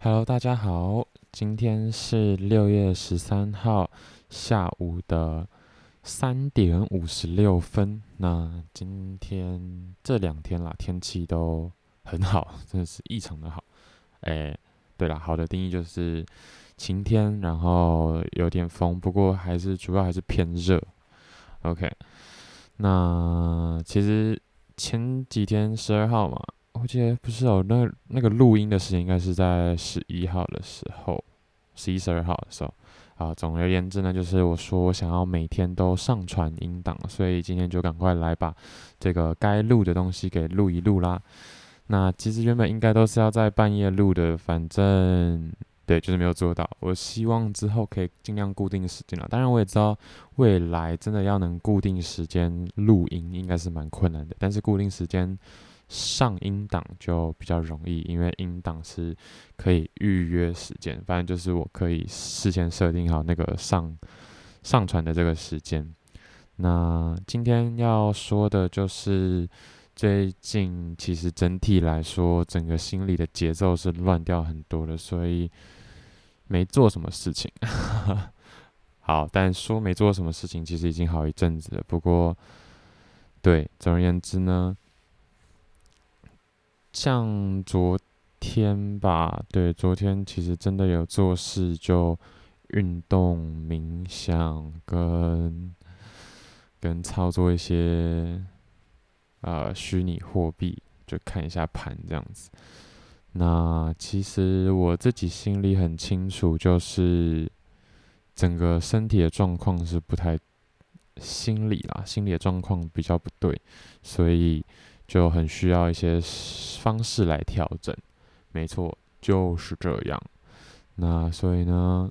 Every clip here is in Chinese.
Hello，大家好，今天是六月十三号下午的三点五十六分。那今天这两天啦，天气都很好，真的是异常的好。哎，对了，好的定义就是晴天，然后有点风，不过还是主要还是偏热。OK，那其实前几天十二号嘛。我记得不是哦，那那个录音的时间应该是在十一号的时候，十一、十二号的时候。啊，总而言之呢，就是我说我想要每天都上传音档，所以今天就赶快来把这个该录的东西给录一录啦。那其实原本应该都是要在半夜录的，反正对，就是没有做到。我希望之后可以尽量固定时间了。当然，我也知道未来真的要能固定时间录音，应该是蛮困难的。但是固定时间。上音档就比较容易，因为音档是可以预约时间，反正就是我可以事先设定好那个上上传的这个时间。那今天要说的就是最近其实整体来说，整个心里的节奏是乱掉很多的，所以没做什么事情。好，但说没做什么事情，其实已经好一阵子了。不过，对，总而言之呢。像昨天吧，对，昨天其实真的有做事，就运动、冥想跟跟操作一些呃虚拟货币，就看一下盘这样子。那其实我自己心里很清楚，就是整个身体的状况是不太，心理啦，心理的状况比较不对，所以。就很需要一些方式来调整，没错，就是这样。那所以呢，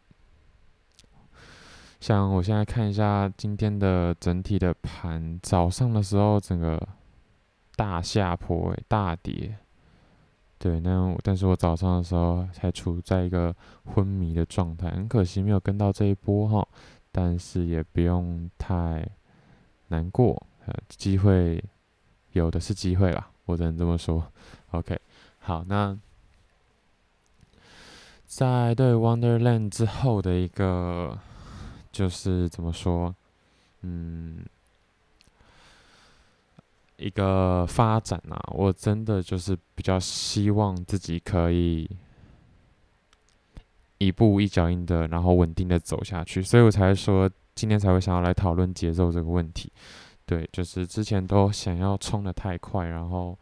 像我现在看一下今天的整体的盘，早上的时候整个大下坡，大跌。对，那但是我早上的时候还处在一个昏迷的状态，很可惜没有跟到这一波哈，但是也不用太难过，呃，机会。有的是机会啦，我只能这么说。OK，好，那在对 Wonderland 之后的一个，就是怎么说，嗯，一个发展啊，我真的就是比较希望自己可以一步一脚印的，然后稳定的走下去，所以我才说今天才会想要来讨论节奏这个问题。对，就是之前都想要冲得太快，然后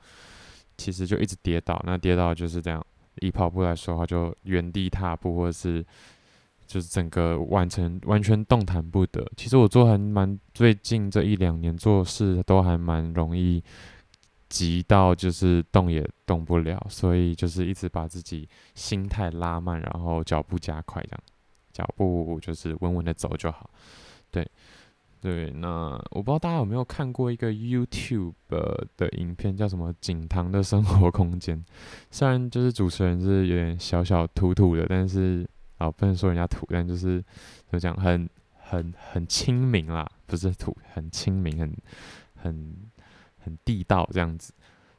其实就一直跌倒。那跌倒就是这样，以跑步来说的话，就原地踏步，或者是就是整个完成完全动弹不得。其实我做还蛮最近这一两年做事都还蛮容易急到就是动也动不了，所以就是一直把自己心态拉慢，然后脚步加快，这样脚步就是稳稳的走就好。对。对，那我不知道大家有没有看过一个 YouTube 的影片，叫什么“景堂的生活空间”。虽然就是主持人是有点小小土土的，但是啊，不能说人家土，但就是就讲很很很亲民啦，不是土，很亲民，很很很地道这样子。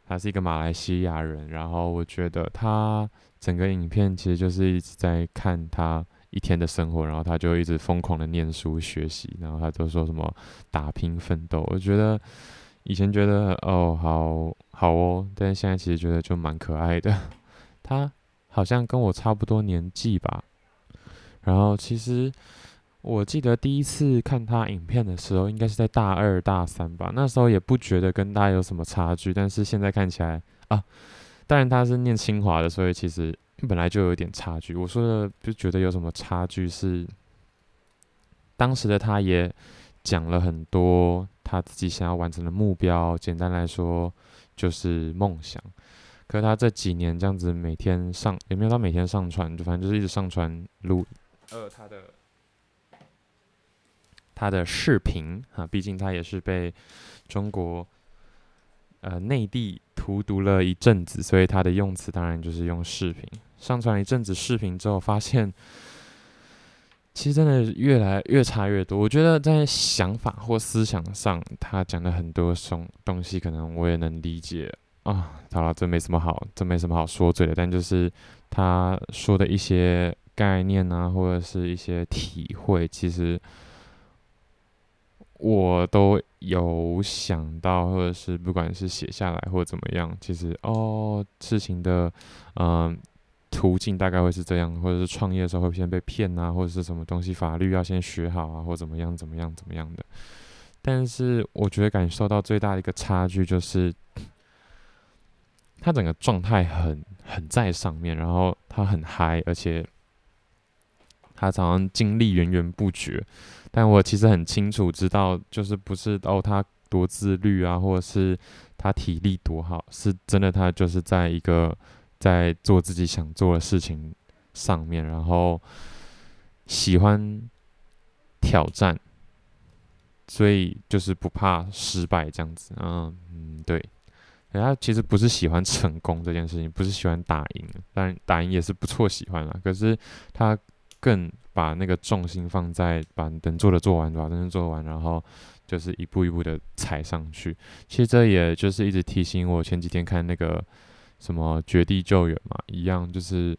他是一个马来西亚人，然后我觉得他整个影片其实就是一直在看他。一天的生活，然后他就一直疯狂的念书学习，然后他都说什么打拼奋斗。我觉得以前觉得哦，好好哦，但是现在其实觉得就蛮可爱的。他好像跟我差不多年纪吧。然后其实我记得第一次看他影片的时候，应该是在大二大三吧。那时候也不觉得跟他有什么差距，但是现在看起来啊，当然他是念清华的，所以其实。本来就有点差距，我说的不觉得有什么差距，是当时的他也讲了很多他自己想要完成的目标，简单来说就是梦想。可是他这几年这样子每天上，也没有到每天上传，就反正就是一直上传录呃他的他的视频啊，毕竟他也是被中国。呃，内地荼毒了一阵子，所以他的用词当然就是用视频。上传一阵子视频之后，发现其实真的越来越差越多。我觉得在想法或思想上，他讲的很多东东西，可能我也能理解啊。好了，这没什么好，这没什么好说嘴的。但就是他说的一些概念啊，或者是一些体会，其实我都有想到，或者是不管是写下来或怎么样，其实哦，事情的嗯、途径大概会是这样，或者是创业的时候会先被骗啊，或者是什么东西法律要先学好啊，或怎么样怎么样怎么样的。但是我觉得感受到最大的一个差距就是。他整个状态很很在上面，然后他很嗨，而且他常常精力源源不绝。但我其实很清楚知道，就是不是哦，他多自律啊，或者是他体力多好，是真的他就是在一个在做自己想做的事情上面，然后喜欢挑战，所以就是不怕失败这样子。嗯嗯，对。他其实不是喜欢成功这件事情，不是喜欢打赢，当然打赢也是不错，喜欢啦。可是他更把那个重心放在把能做的做完，把真正做完，然后就是一步一步的踩上去。其实这也就是一直提醒我，前几天看那个什么《绝地救援》嘛，一样就是，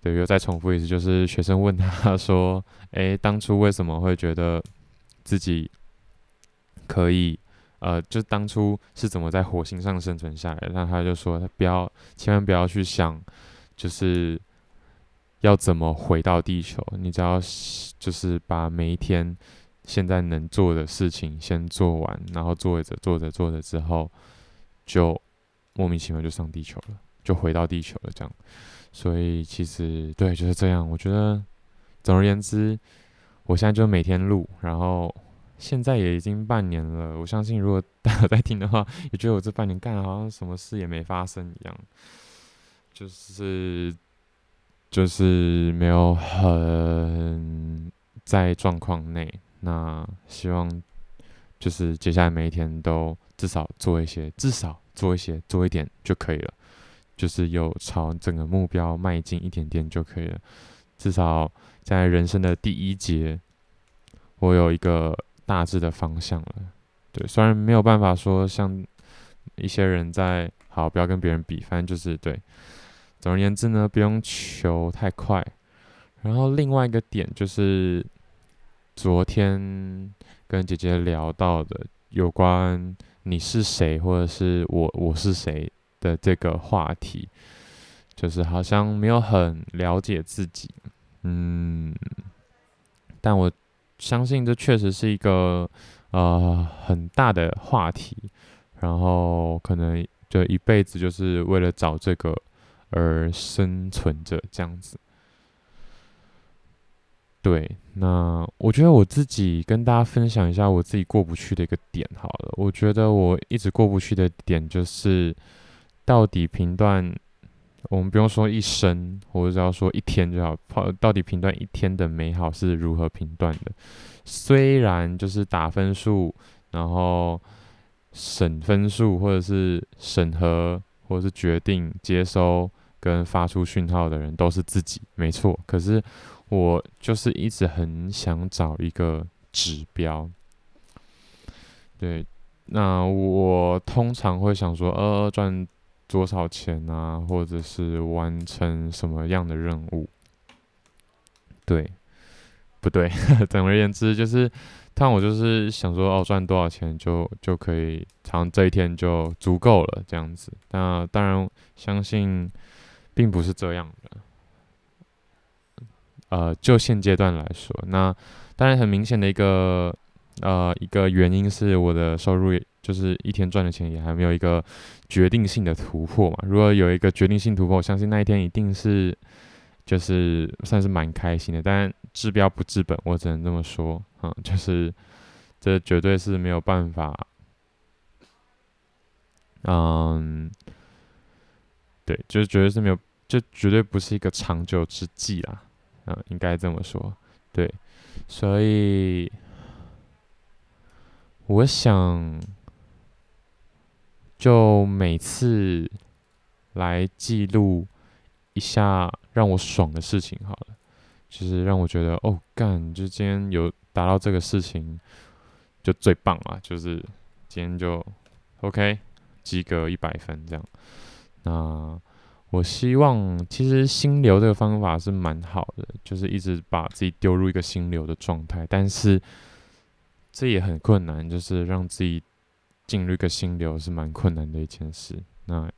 对，又再重复一次，就是学生问他说：“诶，当初为什么会觉得自己可以？”呃，就当初是怎么在火星上生存下来？那他就说，他不要，千万不要去想，就是要怎么回到地球。你只要就是把每一天现在能做的事情先做完，然后做着做着做着之后，就莫名其妙就上地球了，就回到地球了。这样，所以其实对，就是这样。我觉得，总而言之，我现在就每天录，然后。现在也已经半年了，我相信如果大家在听的话，也觉得我这半年干好像什么事也没发生一样，就是就是没有很在状况内。那希望就是接下来每一天都至少做一些，至少做一些，做一点就可以了，就是有朝整个目标迈进一点点就可以了。至少在人生的第一节，我有一个。大致的方向了，对，虽然没有办法说像一些人在好，不要跟别人比，反正就是对。总而言之呢，不用求太快。然后另外一个点就是昨天跟姐姐聊到的有关你是谁或者是我我是谁的这个话题，就是好像没有很了解自己，嗯，但我。相信这确实是一个呃很大的话题，然后可能就一辈子就是为了找这个而生存着这样子。对，那我觉得我自己跟大家分享一下我自己过不去的一个点好了。我觉得我一直过不去的点就是，到底评断。我们不用说一生，或者只要说一天就好。到底评断一天的美好是如何评断的？虽然就是打分数，然后审分数，或者是审核，或者是决定接收跟发出讯号的人都是自己，没错。可是我就是一直很想找一个指标。对，那我通常会想说，呃，赚。多少钱啊，或者是完成什么样的任务？对，不对？总而言之，就是，但我就是想说，哦，赚多少钱就就可以，长这一天就足够了，这样子。那当然，相信并不是这样的。呃，就现阶段来说，那当然很明显的一个。呃，一个原因是我的收入，就是一天赚的钱也还没有一个决定性的突破嘛。如果有一个决定性突破，我相信那一天一定是，就是算是蛮开心的。但治标不治本，我只能这么说，嗯，就是这绝对是没有办法，嗯，对，就是绝对是没有，这绝对不是一个长久之计啦，嗯，应该这么说，对，所以。我想，就每次来记录一下让我爽的事情好了，就是让我觉得哦干，就今天有达到这个事情就最棒了，就是今天就 OK 及格一百分这样。那我希望其实心流这个方法是蛮好的，就是一直把自己丢入一个心流的状态，但是这也很困难，就是让自己进入一个心流是蛮困难的一件事。那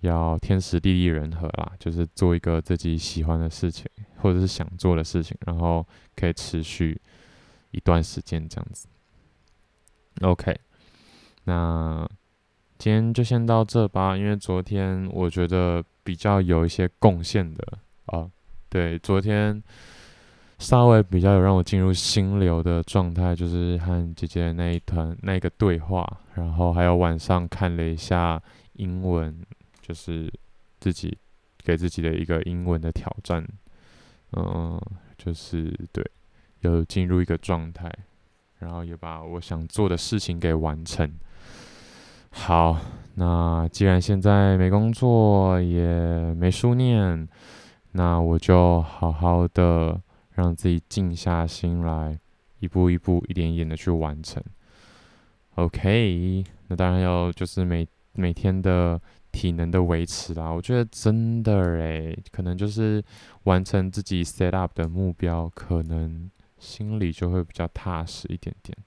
要天时地利人和啦，就是做一个自己喜欢的事情，或者是想做的事情，然后可以持续一段时间这样子。OK，那今天就先到这吧，因为昨天我觉得。比较有一些贡献的啊，对，昨天稍微比较有让我进入心流的状态，就是和姐姐那一团那个对话，然后还有晚上看了一下英文，就是自己给自己的一个英文的挑战，嗯，就是对，有进入一个状态，然后也把我想做的事情给完成。好。那既然现在没工作也没书念，那我就好好的让自己静下心来，一步一步、一点一点的去完成。OK，那当然要就是每每天的体能的维持啦。我觉得真的诶，可能就是完成自己 set up 的目标，可能心里就会比较踏实一点点。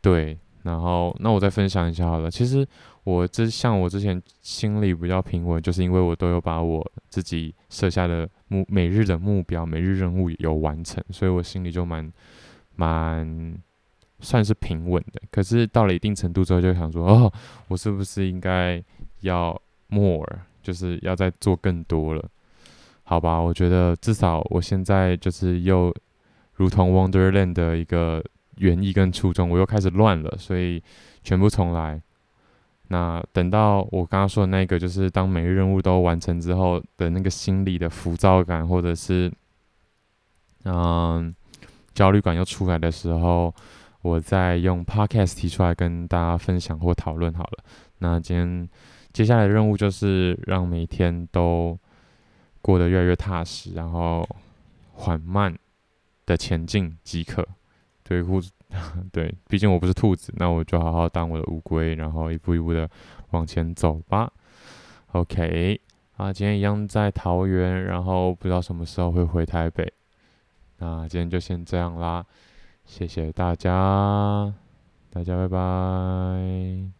对。然后，那我再分享一下好了。其实我之像我之前心里比较平稳，就是因为我都有把我自己设下的目每日的目标、每日任务有完成，所以我心里就蛮蛮算是平稳的。可是到了一定程度之后，就想说，哦，我是不是应该要 more，就是要再做更多了？好吧，我觉得至少我现在就是又如同 Wonderland 的一个。原意跟初衷，我又开始乱了，所以全部重来。那等到我刚刚说的那个，就是当每日任务都完成之后的那个心理的浮躁感，或者是嗯焦虑感又出来的时候，我再用 podcast 提出来跟大家分享或讨论好了。那今天接下来的任务就是让每天都过得越来越踏实，然后缓慢的前进即可。对，兔子，对，毕竟我不是兔子，那我就好好当我的乌龟，然后一步一步的往前走吧。OK，啊，今天一样在桃园，然后不知道什么时候会回台北。那今天就先这样啦，谢谢大家，大家拜拜。